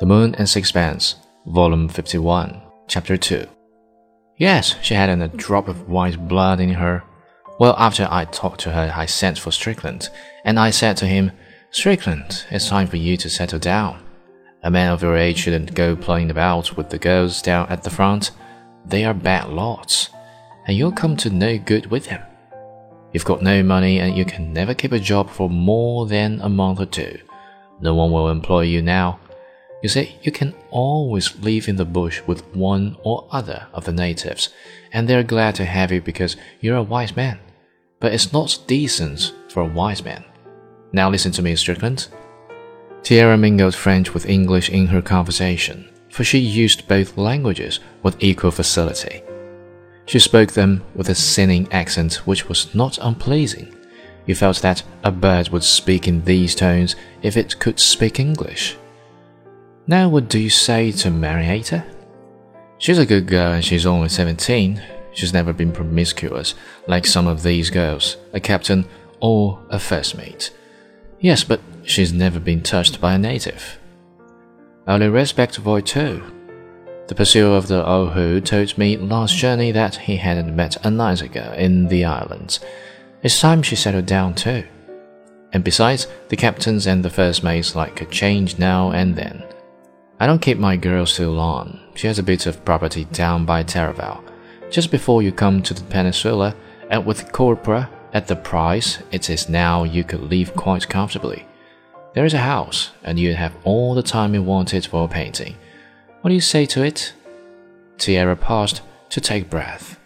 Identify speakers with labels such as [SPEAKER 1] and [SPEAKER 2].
[SPEAKER 1] The Moon and Sixpence, Volume 51, Chapter 2. Yes, she hadn't a drop of white blood in her. Well, after I talked to her, I sent for Strickland, and I said to him, Strickland, it's time for you to settle down. A man of your age shouldn't go playing about with the girls down at the front. They are bad lots, and you'll come to no good with them. You've got no money, and you can never keep a job for more than a month or two. No one will employ you now. You see, you can always live in the bush with one or other of the natives, and they're glad to have you because you're a wise man. But it's not decent for a wise man. Now listen to me, Strickland. Tiare mingled French with English in her conversation, for she used both languages with equal facility. She spoke them with a sinning accent which was not unpleasing. You felt that a bird would speak in these tones if it could speak English. Now, what do you say to Marietta? She's a good girl and she's only 17. She's never been promiscuous like some of these girls, a captain or a first mate. Yes, but she's never been touched by a native. Only respect Voito. The pursuer of the Oahu told me last journey that he hadn't met a nicer girl in the islands. It's time she settled down too. And besides, the captains and the first mates like a change now and then. I don't keep my girl too long. She has a bit of property down by Taravao, just before you come to the peninsula, and with copra at the price it is now, you could live quite comfortably. There is a house, and you'd have all the time you wanted for painting. What do you say to it? Tiare paused to take breath.